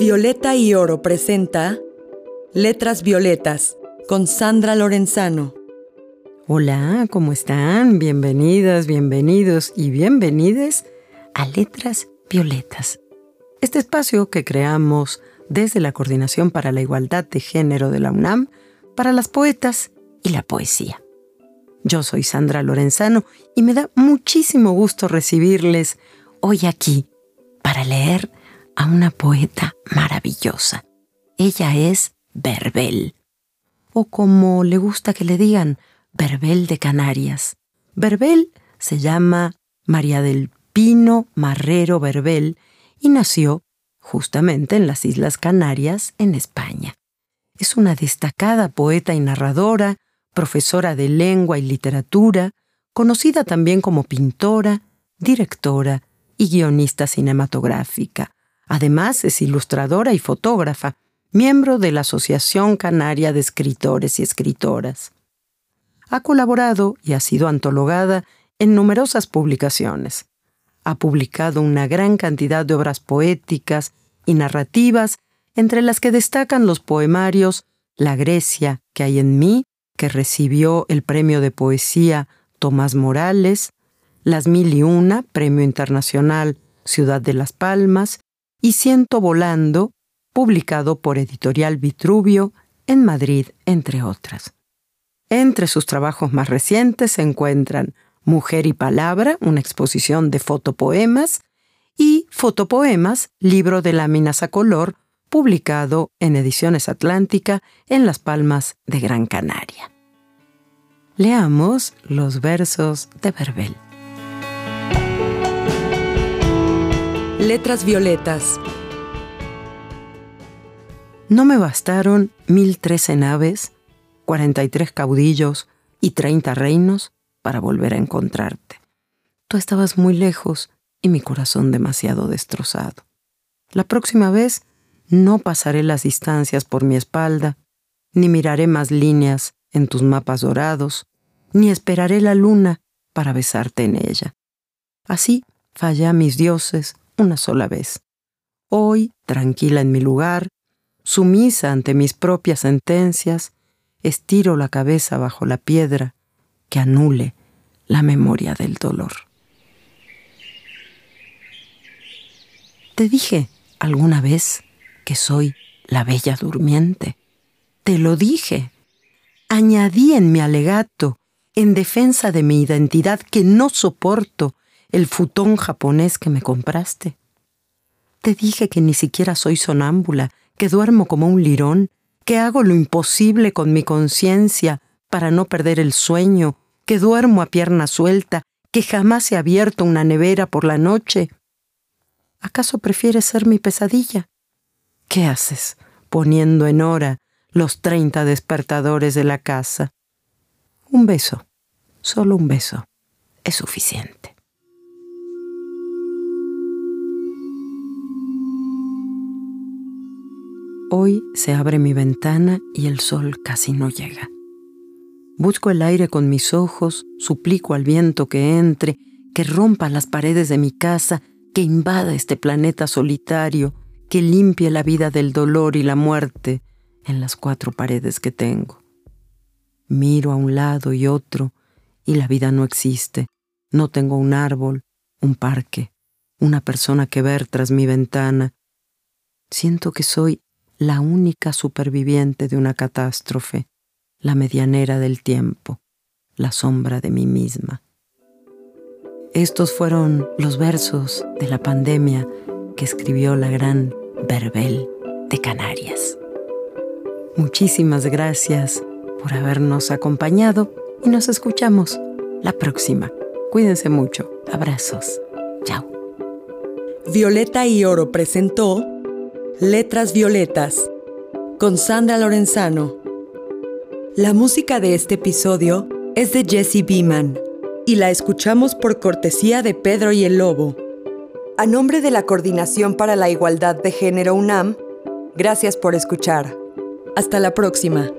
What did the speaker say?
Violeta y Oro presenta Letras Violetas con Sandra Lorenzano. Hola, ¿cómo están? Bienvenidas, bienvenidos y bienvenides a Letras Violetas. Este espacio que creamos desde la Coordinación para la Igualdad de Género de la UNAM para las poetas y la poesía. Yo soy Sandra Lorenzano y me da muchísimo gusto recibirles hoy aquí para leer a una poeta maravillosa. Ella es Verbel, o como le gusta que le digan, Verbel de Canarias. Verbel se llama María del Pino Marrero Verbel y nació justamente en las Islas Canarias, en España. Es una destacada poeta y narradora, profesora de lengua y literatura, conocida también como pintora, directora y guionista cinematográfica. Además es ilustradora y fotógrafa, miembro de la Asociación Canaria de Escritores y Escritoras. Ha colaborado y ha sido antologada en numerosas publicaciones. Ha publicado una gran cantidad de obras poéticas y narrativas, entre las que destacan los poemarios La Grecia que hay en mí, que recibió el premio de poesía Tomás Morales, Las Mil y Una, Premio Internacional Ciudad de las Palmas, y Siento Volando, publicado por Editorial Vitruvio en Madrid, entre otras. Entre sus trabajos más recientes se encuentran Mujer y Palabra, una exposición de fotopoemas, y Fotopoemas, libro de láminas a color, publicado en Ediciones Atlántica en Las Palmas de Gran Canaria. Leamos los versos de Verbel. Letras Violetas. No me bastaron mil trece naves, cuarenta y tres caudillos y treinta reinos para volver a encontrarte. Tú estabas muy lejos y mi corazón demasiado destrozado. La próxima vez no pasaré las distancias por mi espalda, ni miraré más líneas en tus mapas dorados, ni esperaré la luna para besarte en ella. Así fallé mis dioses una sola vez. Hoy, tranquila en mi lugar, sumisa ante mis propias sentencias, estiro la cabeza bajo la piedra que anule la memoria del dolor. ¿Te dije alguna vez que soy la bella durmiente. Te lo dije. Añadí en mi alegato, en defensa de mi identidad, que no soporto el futón japonés que me compraste. Te dije que ni siquiera soy sonámbula, que duermo como un lirón, que hago lo imposible con mi conciencia para no perder el sueño, que duermo a pierna suelta, que jamás he abierto una nevera por la noche. ¿Acaso prefieres ser mi pesadilla? ¿Qué haces poniendo en hora los treinta despertadores de la casa? Un beso, solo un beso, es suficiente. Hoy se abre mi ventana y el sol casi no llega. Busco el aire con mis ojos, suplico al viento que entre, que rompa las paredes de mi casa, que invada este planeta solitario, que limpie la vida del dolor y la muerte en las cuatro paredes que tengo. Miro a un lado y otro y la vida no existe. No tengo un árbol, un parque, una persona que ver tras mi ventana. Siento que soy la única superviviente de una catástrofe, la medianera del tiempo, la sombra de mí misma. Estos fueron los versos de la pandemia que escribió la gran Verbel de Canarias. Muchísimas gracias por habernos acompañado y nos escuchamos la próxima. Cuídense mucho. Abrazos. Chao. Violeta y Oro presentó Letras Violetas con Sandra Lorenzano. La música de este episodio es de Jesse Beeman y la escuchamos por cortesía de Pedro y el Lobo. A nombre de la Coordinación para la Igualdad de Género UNAM, gracias por escuchar. Hasta la próxima.